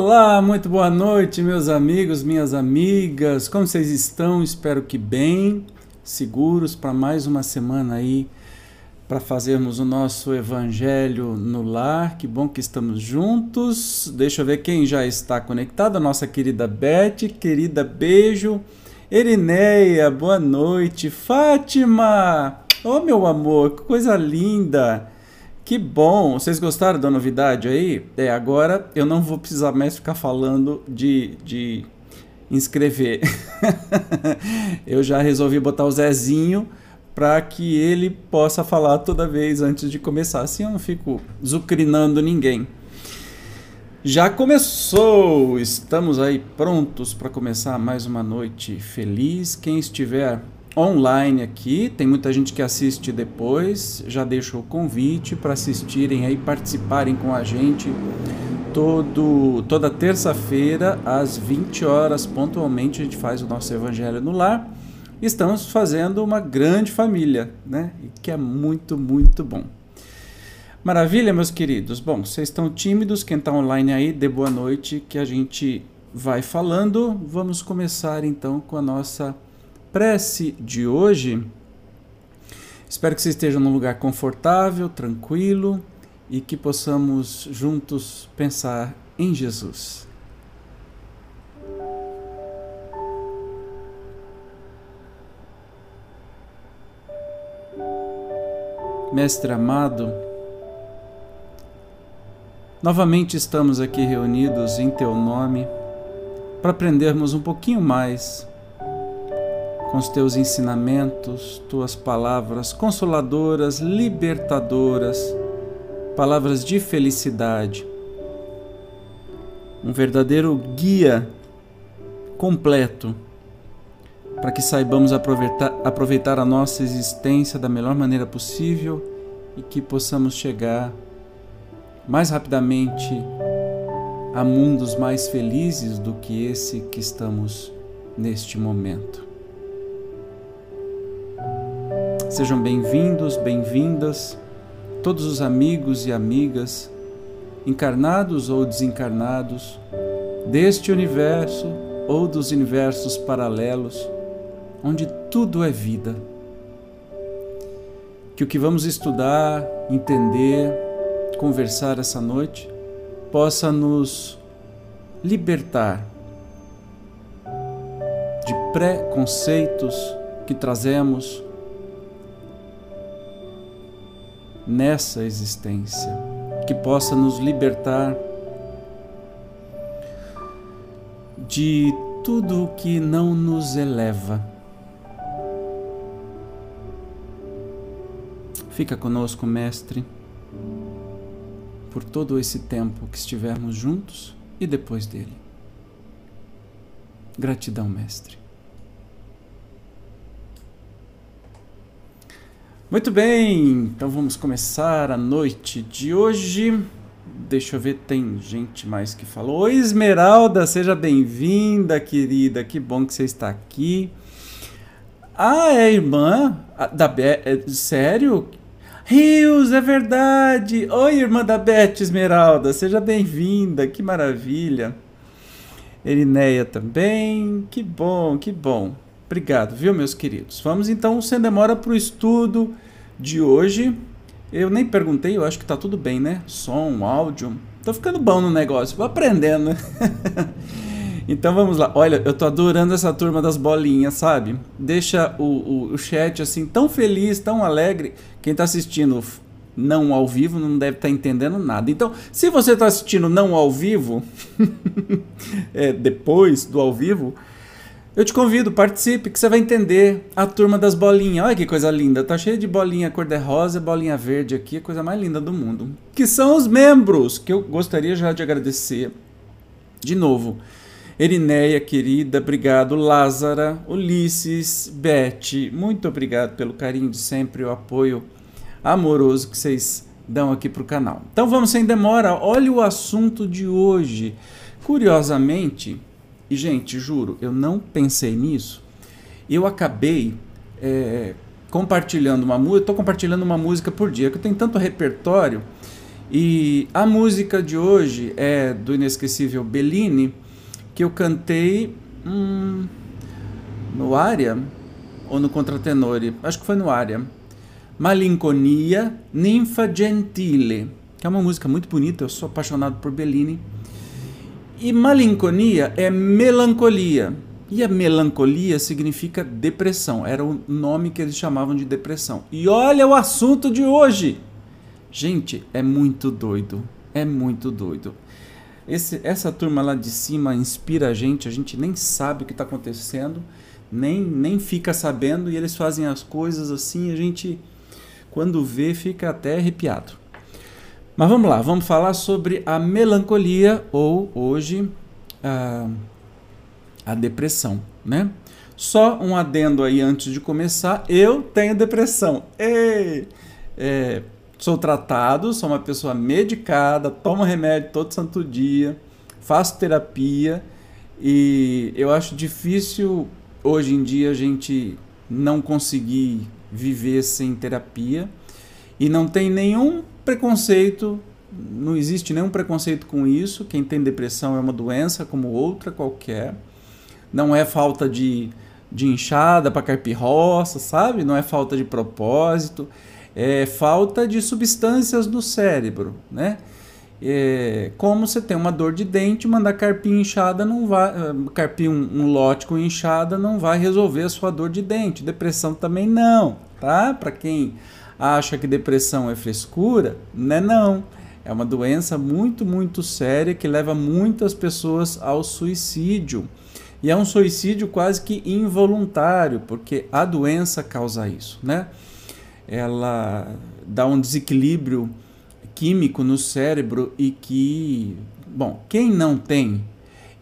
Olá, muito boa noite, meus amigos, minhas amigas. Como vocês estão? Espero que bem, seguros para mais uma semana aí para fazermos o nosso evangelho no lar. Que bom que estamos juntos. Deixa eu ver quem já está conectado. Nossa querida Beth, querida beijo. Erineia, boa noite. Fátima, oh meu amor, que coisa linda. Que bom! Vocês gostaram da novidade aí? É, agora eu não vou precisar mais ficar falando de, de inscrever. eu já resolvi botar o Zezinho para que ele possa falar toda vez antes de começar. Assim eu não fico zucrinando ninguém. Já começou! Estamos aí prontos para começar mais uma noite feliz. Quem estiver online aqui. Tem muita gente que assiste depois. Já deixo o convite para assistirem aí, participarem com a gente todo, toda terça-feira às 20 horas pontualmente a gente faz o nosso evangelho no lar. Estamos fazendo uma grande família, né? Que é muito, muito bom. Maravilha, meus queridos. Bom, vocês estão tímidos, quem está online aí, dê boa noite que a gente vai falando. Vamos começar então com a nossa prece de hoje. Espero que você esteja num lugar confortável, tranquilo e que possamos juntos pensar em Jesus. Mestre amado, novamente estamos aqui reunidos em Teu nome para aprendermos um pouquinho mais com os teus ensinamentos, tuas palavras consoladoras, libertadoras, palavras de felicidade. Um verdadeiro guia completo para que saibamos aproveitar, aproveitar a nossa existência da melhor maneira possível e que possamos chegar mais rapidamente a mundos mais felizes do que esse que estamos neste momento. Sejam bem-vindos, bem-vindas, todos os amigos e amigas, encarnados ou desencarnados, deste universo ou dos universos paralelos, onde tudo é vida. Que o que vamos estudar, entender, conversar essa noite possa nos libertar de preconceitos que trazemos nessa existência, que possa nos libertar de tudo o que não nos eleva. Fica conosco, Mestre, por todo esse tempo que estivermos juntos e depois dele. Gratidão, Mestre. Muito bem, então vamos começar a noite de hoje. Deixa eu ver, tem gente mais que falou. Oi, Esmeralda, seja bem-vinda, querida. Que bom que você está aqui. Ah, é irmã da Beth? É, sério? Rios, é verdade. Oi, irmã da Beth Esmeralda, seja bem-vinda. Que maravilha. Erineia também. Que bom, que bom. Obrigado, viu, meus queridos? Vamos então, sem demora, para o estudo de hoje. Eu nem perguntei, eu acho que tá tudo bem, né? Som, áudio. Tô ficando bom no negócio, vou aprendendo. então vamos lá. Olha, eu tô adorando essa turma das bolinhas, sabe? Deixa o, o, o chat assim tão feliz, tão alegre. Quem tá assistindo não ao vivo não deve estar tá entendendo nada. Então, se você está assistindo não ao vivo, é, depois do ao vivo, eu te convido, participe, que você vai entender a turma das bolinhas. Olha que coisa linda, tá cheio de bolinha cor-de-rosa, bolinha verde aqui, a coisa mais linda do mundo. Que são os membros, que eu gostaria já de agradecer de novo. Erineia, querida, obrigado. Lázara, Ulisses, Beth, muito obrigado pelo carinho de sempre, o apoio amoroso que vocês dão aqui para o canal. Então vamos sem demora, olha o assunto de hoje. Curiosamente, e, gente, juro, eu não pensei nisso. Eu acabei é, compartilhando uma música. Estou compartilhando uma música por dia, que eu tenho tanto repertório. E a música de hoje é do inesquecível Bellini, que eu cantei hum, no área ou no contratenore. Acho que foi no área. Malinconia, Ninfa Gentile, que é uma música muito bonita. Eu sou apaixonado por Bellini. E malinconia é melancolia. E a melancolia significa depressão. Era o nome que eles chamavam de depressão. E olha o assunto de hoje. Gente, é muito doido. É muito doido. Esse, essa turma lá de cima inspira a gente, a gente nem sabe o que está acontecendo, nem, nem fica sabendo, e eles fazem as coisas assim, a gente, quando vê, fica até arrepiado. Mas vamos lá, vamos falar sobre a melancolia ou hoje a, a depressão, né? Só um adendo aí antes de começar, eu tenho depressão. Ei, é, sou tratado, sou uma pessoa medicada, tomo remédio todo santo dia, faço terapia e eu acho difícil hoje em dia a gente não conseguir viver sem terapia e não tem nenhum preconceito, não existe nenhum preconceito com isso. Quem tem depressão é uma doença como outra qualquer. Não é falta de, de inchada para carpir roça, sabe? Não é falta de propósito. É falta de substâncias no cérebro, né? É, como você tem uma dor de dente, mandar carpir inchada não vai, eh, carpir um, um lote com inchada não vai resolver a sua dor de dente. Depressão também não, tá? Para quem acha que depressão é frescura, né? Não. É uma doença muito, muito séria que leva muitas pessoas ao suicídio. E é um suicídio quase que involuntário, porque a doença causa isso, né? Ela dá um desequilíbrio químico no cérebro e que, bom, quem não tem,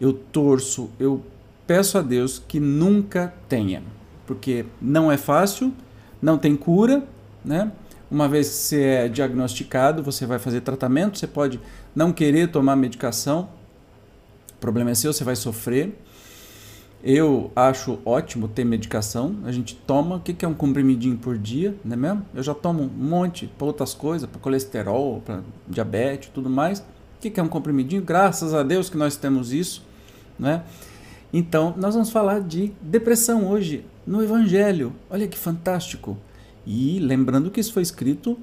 eu torço, eu peço a Deus que nunca tenha, porque não é fácil, não tem cura, né? Uma vez que você é diagnosticado, você vai fazer tratamento, você pode não querer tomar medicação, o problema é seu, você vai sofrer. Eu acho ótimo ter medicação, a gente toma, o que é um comprimidinho por dia, não é mesmo? Eu já tomo um monte para outras coisas, para colesterol, para diabetes tudo mais. O que é um comprimidinho? Graças a Deus que nós temos isso, né? Então, nós vamos falar de depressão hoje no Evangelho. Olha que fantástico! E lembrando que isso foi escrito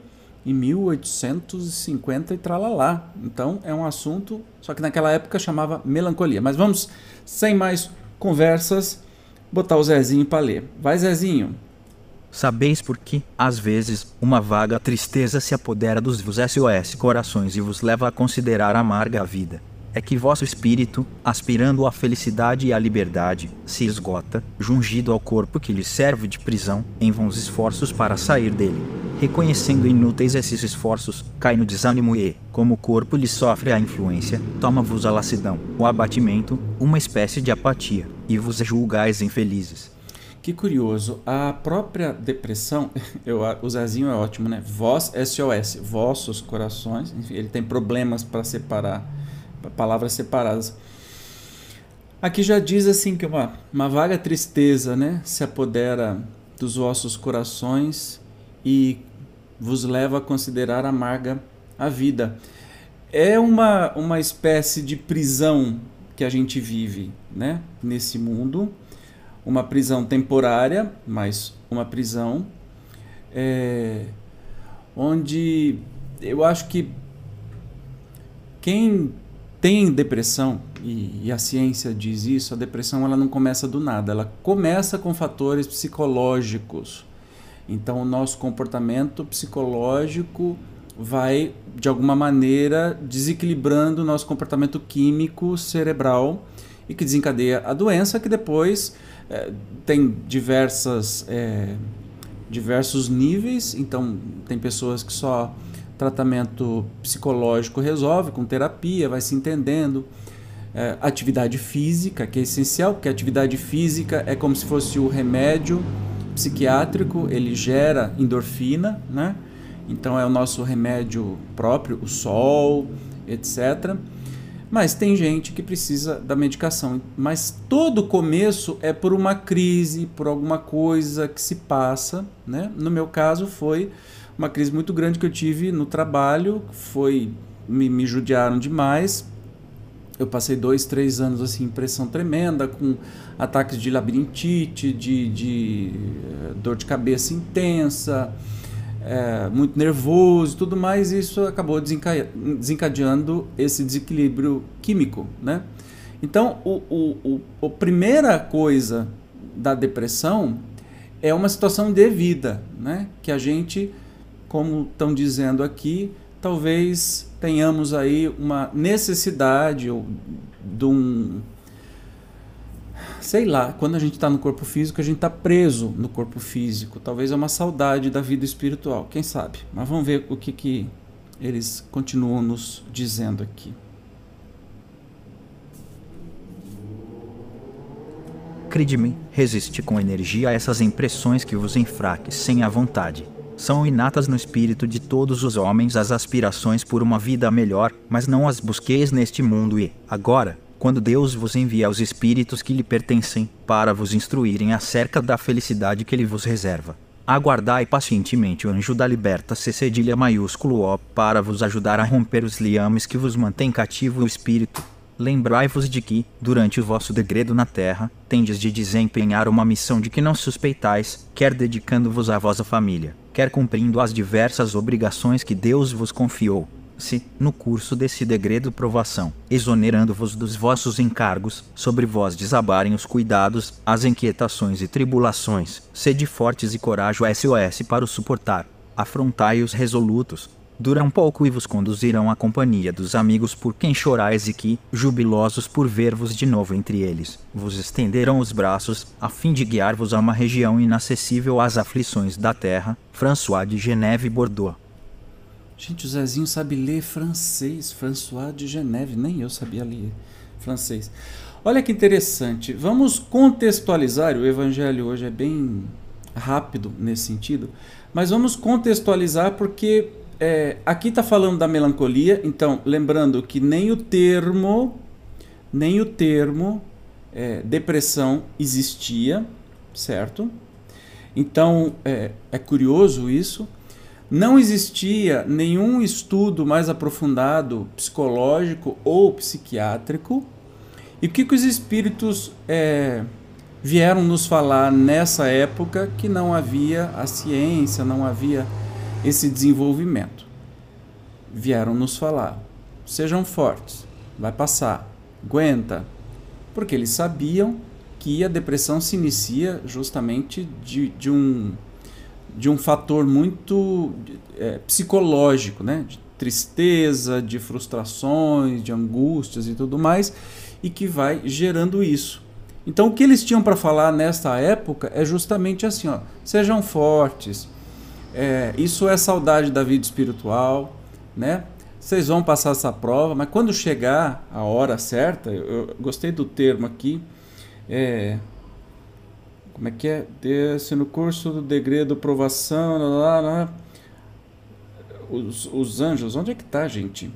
em 1850 e tralalá. Então é um assunto, só que naquela época chamava melancolia. Mas vamos, sem mais conversas, botar o Zezinho para ler. Vai, Zezinho. Sabeis por que, às vezes, uma vaga tristeza se apodera dos vos SOS corações e vos leva a considerar amarga a vida é que vosso espírito, aspirando à felicidade e à liberdade, se esgota, jungido ao corpo que lhe serve de prisão, em vãos esforços para sair dele. Reconhecendo inúteis esses esforços, cai no desânimo e, como o corpo lhe sofre a influência, toma-vos a lassidão, o abatimento, uma espécie de apatia, e vos julgais infelizes. Que curioso, a própria depressão, eu, o Zezinho é ótimo, né? Vós, SOS, vossos corações, enfim, ele tem problemas para separar palavras separadas. Aqui já diz assim que uma, uma vaga tristeza né, se apodera dos vossos corações e vos leva a considerar amarga a vida. É uma, uma espécie de prisão que a gente vive né, nesse mundo, uma prisão temporária, mas uma prisão é, onde eu acho que quem tem depressão, e, e, a ciência diz isso, a depressão ela não começa do nada, ela começa com fatores psicológicos. Então, o nosso comportamento psicológico vai de alguma maneira desequilibrando o nosso comportamento químico cerebral e que desencadeia a doença que depois é, tem diversas é, diversos níveis então tem pessoas que só tratamento psicológico resolve com terapia vai se entendendo é, atividade física que é essencial porque a atividade física é como se fosse o remédio psiquiátrico ele gera endorfina né então é o nosso remédio próprio, o sol, etc. Mas tem gente que precisa da medicação. Mas todo começo é por uma crise, por alguma coisa que se passa. Né? No meu caso foi uma crise muito grande que eu tive no trabalho, foi me, me judiaram demais. Eu passei dois, três anos assim, pressão tremenda, com ataques de labirintite, de, de eh, dor de cabeça intensa, é, muito nervoso e tudo mais, e isso acabou desencadeando esse desequilíbrio químico, né? Então, o, o, o, a primeira coisa da depressão é uma situação de vida, né? Que a gente, como estão dizendo aqui, talvez tenhamos aí uma necessidade ou de um sei lá, quando a gente está no corpo físico, a gente está preso no corpo físico. Talvez é uma saudade da vida espiritual, quem sabe? Mas vamos ver o que, que eles continuam nos dizendo aqui. Crede-me, resiste com energia a essas impressões que vos enfraquecem a vontade. São inatas no espírito de todos os homens as aspirações por uma vida melhor, mas não as busqueis neste mundo e, agora, quando Deus vos envia os espíritos que lhe pertencem para vos instruírem acerca da felicidade que ele vos reserva. Aguardai pacientemente o anjo da liberta C cedilha maiúsculo O para vos ajudar a romper os liames que vos mantém cativo o espírito. Lembrai-vos de que, durante o vosso degredo na terra, tendes de desempenhar uma missão de que não suspeitais, quer dedicando-vos à vossa família, quer cumprindo as diversas obrigações que Deus vos confiou, se, no curso desse degredo provação, exonerando-vos dos vossos encargos, sobre vós desabarem os cuidados, as inquietações e tribulações, sede fortes e coragem SOS para o suportar. Afrontai os resolutos. Duram pouco e vos conduzirão à companhia dos amigos por quem chorais e que, jubilosos por ver-vos de novo entre eles, vos estenderão os braços, a fim de guiar-vos a uma região inacessível às aflições da terra. François de Geneve Bordeaux Gente, o Zezinho sabe ler francês, François de Geneve, nem eu sabia ler francês. Olha que interessante, vamos contextualizar, o evangelho hoje é bem rápido nesse sentido, mas vamos contextualizar porque é, aqui está falando da melancolia, então lembrando que nem o termo, nem o termo é, depressão existia, certo? Então é, é curioso isso. Não existia nenhum estudo mais aprofundado psicológico ou psiquiátrico. E o que, que os espíritos é, vieram nos falar nessa época que não havia a ciência, não havia esse desenvolvimento? Vieram nos falar: sejam fortes, vai passar, aguenta. Porque eles sabiam que a depressão se inicia justamente de, de um de um fator muito é, psicológico, né? de tristeza, de frustrações, de angústias e tudo mais, e que vai gerando isso. Então, o que eles tinham para falar nesta época é justamente assim: ó, sejam fortes, é, isso é saudade da vida espiritual, né? Vocês vão passar essa prova, mas quando chegar a hora certa, eu, eu gostei do termo aqui, é, como é que é? Desce no curso do degredo provação, lá, lá, lá. Os, os anjos, onde é que está, gente?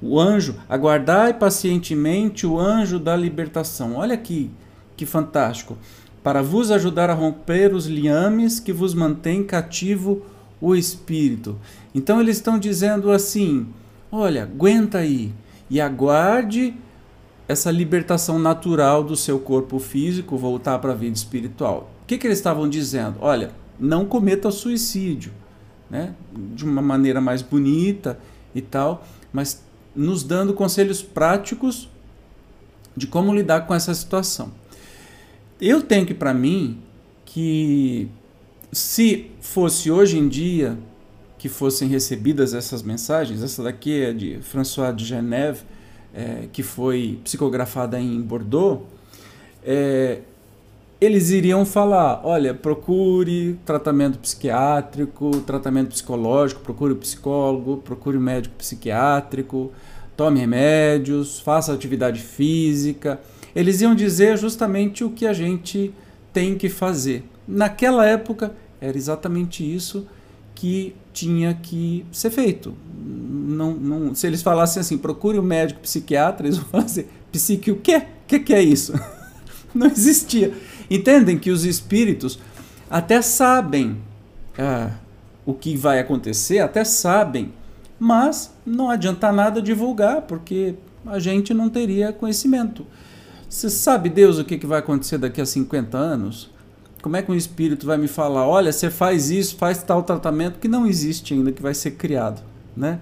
O anjo, aguardai pacientemente o anjo da libertação. Olha aqui, que fantástico. Para vos ajudar a romper os liames que vos mantém cativo o espírito. Então eles estão dizendo assim: olha, aguenta aí e aguarde essa libertação natural do seu corpo físico, voltar para a vida espiritual. O que, que eles estavam dizendo? Olha, não cometa suicídio, né? de uma maneira mais bonita e tal, mas nos dando conselhos práticos de como lidar com essa situação. Eu tenho que, para mim, que se fosse hoje em dia, que fossem recebidas essas mensagens. Essa daqui é de François de Genève, é, que foi psicografada em Bordeaux. É, eles iriam falar: olha, procure tratamento psiquiátrico, tratamento psicológico, procure psicólogo, procure médico psiquiátrico, tome remédios, faça atividade física. Eles iam dizer justamente o que a gente tem que fazer. Naquela época, era exatamente isso que tinha que ser feito. Não, não, se eles falassem assim, procure um médico psiquiatra, eles vão falar assim, psique o quê? O que, que é isso? não existia. Entendem que os espíritos até sabem ah, o que vai acontecer, até sabem, mas não adianta nada divulgar, porque a gente não teria conhecimento. Você sabe, Deus, o que, vai acontecer daqui a 50 anos? Como é que um espírito vai me falar, olha, você faz isso, faz tal tratamento que não existe ainda, que vai ser criado, né?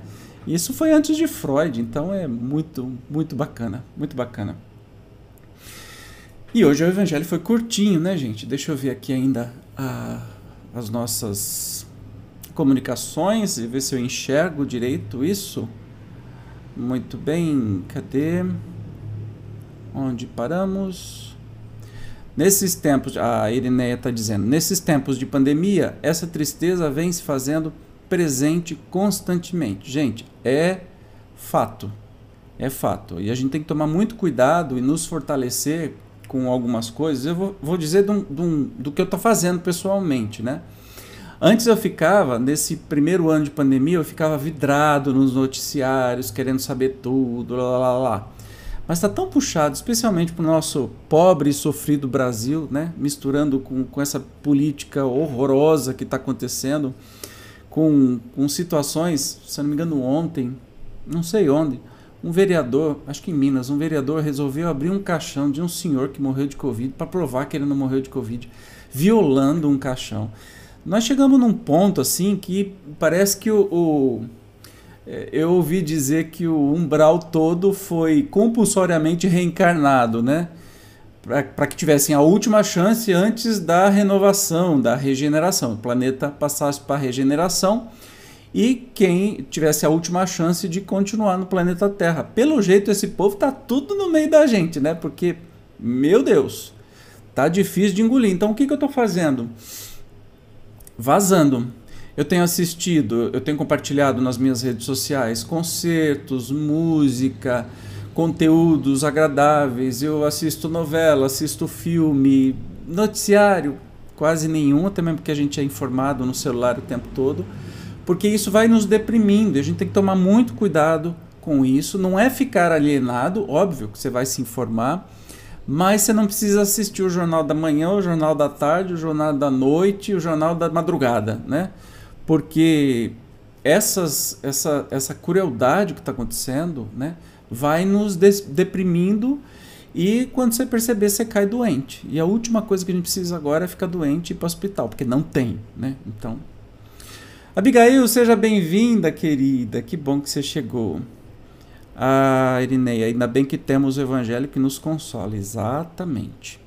Isso foi antes de Freud, então é muito, muito bacana, muito bacana. E hoje o evangelho foi curtinho, né, gente? Deixa eu ver aqui ainda a, as nossas comunicações e ver se eu enxergo direito isso. Muito bem, cadê? Onde paramos? Nesses tempos, a Irineia está dizendo, nesses tempos de pandemia, essa tristeza vem se fazendo presente constantemente. Gente, é fato. É fato. E a gente tem que tomar muito cuidado e nos fortalecer com algumas coisas. Eu vou, vou dizer do, do, do que eu estou fazendo pessoalmente, né? Antes eu ficava, nesse primeiro ano de pandemia, eu ficava vidrado nos noticiários, querendo saber tudo, lá, lá, lá mas está tão puxado, especialmente para o nosso pobre e sofrido Brasil, né? misturando com, com essa política horrorosa que está acontecendo, com, com situações, se não me engano, ontem, não sei onde, um vereador, acho que em Minas, um vereador resolveu abrir um caixão de um senhor que morreu de Covid para provar que ele não morreu de Covid, violando um caixão. Nós chegamos num ponto assim que parece que o, o eu ouvi dizer que o umbral todo foi compulsoriamente reencarnado, né? Para que tivessem a última chance antes da renovação, da regeneração. O planeta passasse para a regeneração e quem tivesse a última chance de continuar no planeta Terra. Pelo jeito, esse povo tá tudo no meio da gente, né? Porque, meu Deus, tá difícil de engolir. Então, o que, que eu estou fazendo? Vazando eu tenho assistido, eu tenho compartilhado nas minhas redes sociais concertos, música, conteúdos agradáveis. Eu assisto novela, assisto filme, noticiário, quase nenhum, até mesmo porque a gente é informado no celular o tempo todo, porque isso vai nos deprimindo. A gente tem que tomar muito cuidado com isso. Não é ficar alienado, óbvio que você vai se informar, mas você não precisa assistir o jornal da manhã, o jornal da tarde, o jornal da noite, o jornal da madrugada, né? Porque essas, essa, essa crueldade que está acontecendo né, vai nos deprimindo e quando você perceber, você cai doente. E a última coisa que a gente precisa agora é ficar doente e ir para o hospital, porque não tem. Né? Então, Abigail, seja bem-vinda, querida. Que bom que você chegou. Ah, Irineia, ainda bem que temos o Evangelho que nos consola. Exatamente.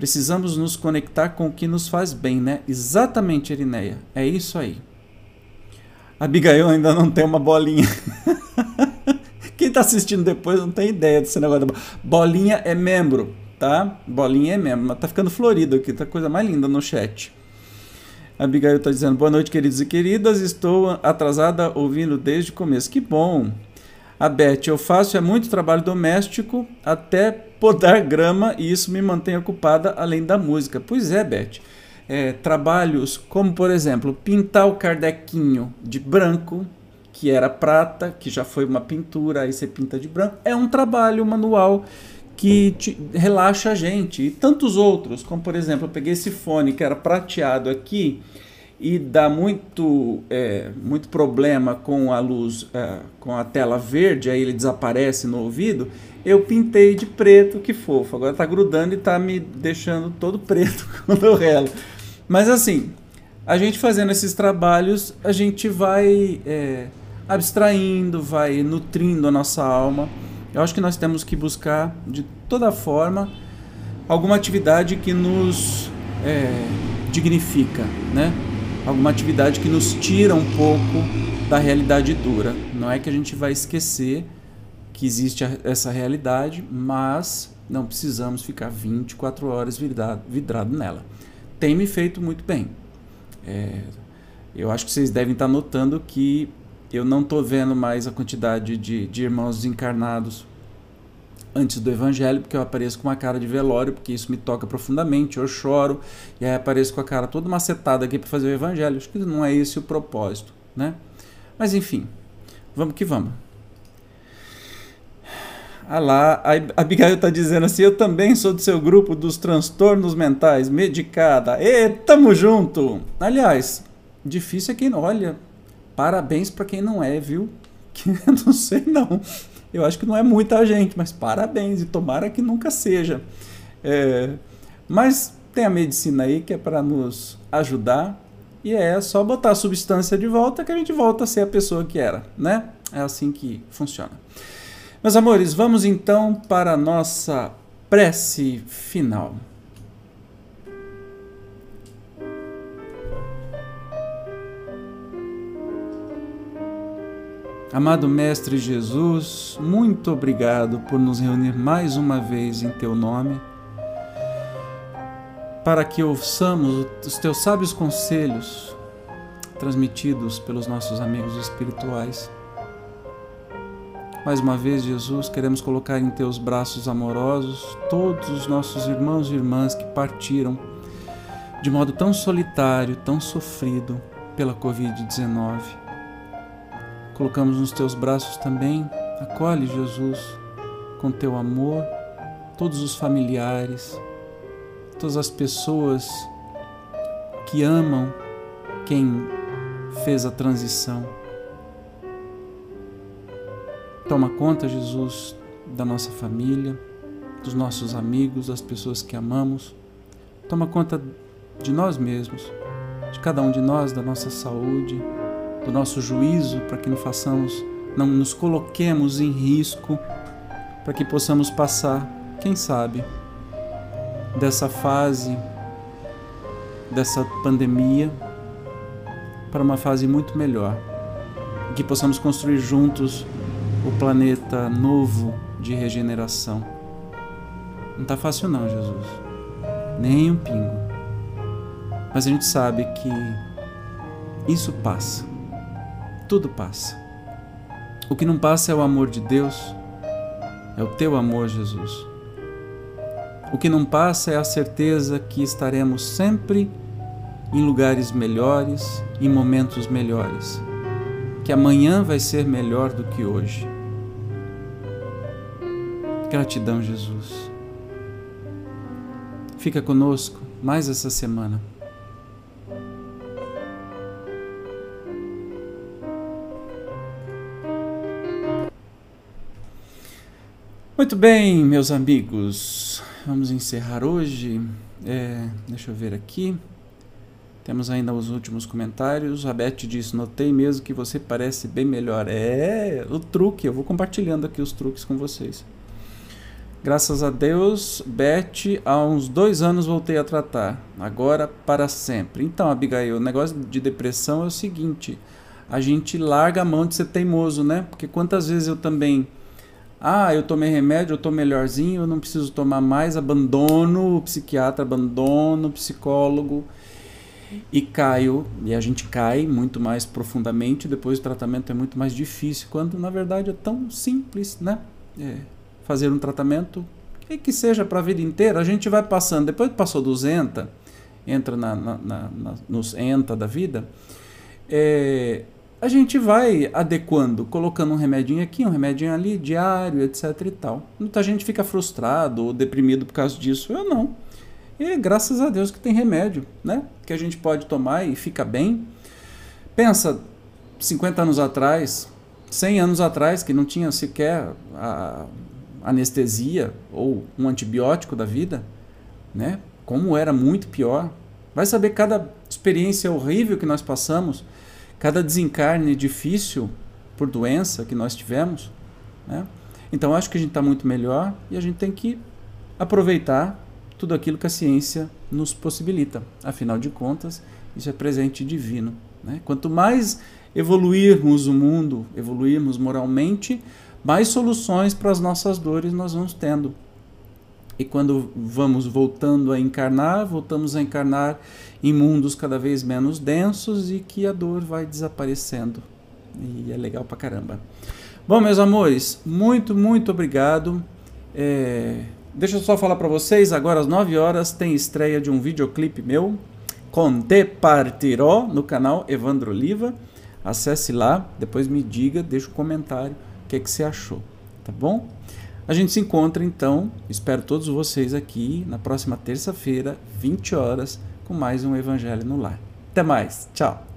Precisamos nos conectar com o que nos faz bem, né? Exatamente, Irineia. É isso aí. Abigail ainda não tem uma bolinha. Quem está assistindo depois não tem ideia desse negócio. Da bolinha é membro, tá? Bolinha é membro. Mas tá ficando florido aqui, tá coisa mais linda no chat. Abigail está dizendo: Boa noite, queridos e queridas. Estou atrasada ouvindo desde o começo. Que bom. A Beth, eu faço é muito trabalho doméstico, até podar grama, e isso me mantém ocupada além da música. Pois é, Beth. É, trabalhos como, por exemplo, pintar o cardequinho de branco, que era prata, que já foi uma pintura, aí você pinta de branco. É um trabalho manual que relaxa a gente. E tantos outros, como por exemplo, eu peguei esse fone que era prateado aqui e dá muito, é, muito problema com a luz, é, com a tela verde, aí ele desaparece no ouvido, eu pintei de preto, que fofo. Agora tá grudando e tá me deixando todo preto quando eu relo. Mas assim, a gente fazendo esses trabalhos, a gente vai é, abstraindo, vai nutrindo a nossa alma. Eu acho que nós temos que buscar, de toda forma, alguma atividade que nos é, dignifica, né? Alguma atividade que nos tira um pouco da realidade dura. Não é que a gente vai esquecer que existe essa realidade, mas não precisamos ficar 24 horas vidrado, vidrado nela. Tem me feito muito bem. É, eu acho que vocês devem estar notando que eu não estou vendo mais a quantidade de, de irmãos desencarnados antes do evangelho, porque eu apareço com uma cara de velório, porque isso me toca profundamente, eu choro, e aí apareço com a cara toda macetada aqui para fazer o evangelho. Acho que não é esse o propósito, né? Mas enfim, vamos que vamos. Ah lá, a Abigail está dizendo assim: eu também sou do seu grupo dos transtornos mentais, medicada. E tamo junto! Aliás, difícil é quem olha. Parabéns para quem não é, viu? Que eu não sei não. Eu acho que não é muita gente, mas parabéns e tomara que nunca seja. É, mas tem a medicina aí que é para nos ajudar e é só botar a substância de volta que a gente volta a ser a pessoa que era, né? É assim que funciona. Meus amores, vamos então para a nossa prece final. Amado Mestre Jesus, muito obrigado por nos reunir mais uma vez em Teu nome, para que ouçamos os Teus sábios conselhos transmitidos pelos nossos amigos espirituais. Mais uma vez, Jesus, queremos colocar em Teus braços amorosos todos os nossos irmãos e irmãs que partiram de modo tão solitário, tão sofrido pela Covid-19 colocamos nos teus braços também. Acolhe, Jesus, com teu amor, todos os familiares, todas as pessoas que amam quem fez a transição. Toma conta, Jesus, da nossa família, dos nossos amigos, das pessoas que amamos. Toma conta de nós mesmos, de cada um de nós, da nossa saúde do nosso juízo, para que não façamos, não nos coloquemos em risco, para que possamos passar, quem sabe, dessa fase, dessa pandemia, para uma fase muito melhor, que possamos construir juntos o planeta novo de regeneração. Não está fácil não, Jesus. Nem um pingo. Mas a gente sabe que isso passa tudo passa. O que não passa é o amor de Deus, é o teu amor, Jesus. O que não passa é a certeza que estaremos sempre em lugares melhores, em momentos melhores, que amanhã vai ser melhor do que hoje. Gratidão, Jesus. Fica conosco mais essa semana. Muito bem, meus amigos, vamos encerrar hoje. É, deixa eu ver aqui. Temos ainda os últimos comentários. A Beth disse: Notei mesmo que você parece bem melhor. É o truque, eu vou compartilhando aqui os truques com vocês. Graças a Deus, Beth, há uns dois anos voltei a tratar. Agora para sempre. Então, Abigail, o negócio de depressão é o seguinte: a gente larga a mão de ser teimoso, né? Porque quantas vezes eu também ah, eu tomei remédio, eu tô melhorzinho, eu não preciso tomar mais, abandono o psiquiatra, abandono o psicólogo e caio, e a gente cai muito mais profundamente, depois o tratamento é muito mais difícil, quando na verdade é tão simples, né? É fazer um tratamento que, que seja para a vida inteira, a gente vai passando, depois que passou dos ENTA, entra na, na, na, nos ENTA da vida, é, a gente vai adequando, colocando um remedinho aqui, um remedinho ali, diário, etc e tal. Muita gente fica frustrado ou deprimido por causa disso. Eu não. E graças a Deus que tem remédio, né? Que a gente pode tomar e fica bem. Pensa, 50 anos atrás, 100 anos atrás, que não tinha sequer a anestesia ou um antibiótico da vida, né? Como era muito pior. Vai saber cada experiência horrível que nós passamos cada desencarne difícil por doença que nós tivemos. Né? Então acho que a gente está muito melhor e a gente tem que aproveitar tudo aquilo que a ciência nos possibilita. Afinal de contas, isso é presente divino. Né? Quanto mais evoluirmos o mundo, evoluirmos moralmente, mais soluções para as nossas dores nós vamos tendo. E quando vamos voltando a encarnar, voltamos a encarnar em mundos cada vez menos densos e que a dor vai desaparecendo. E é legal pra caramba. Bom, meus amores, muito, muito obrigado. É... Deixa eu só falar para vocês, agora às 9 horas tem estreia de um videoclipe meu, com Te Partiró, no canal Evandro Oliva. Acesse lá, depois me diga, deixa um comentário o que, é que você achou, tá bom? A gente se encontra então, espero todos vocês aqui na próxima terça-feira, 20 horas, com mais um Evangelho no Lar. Até mais, tchau!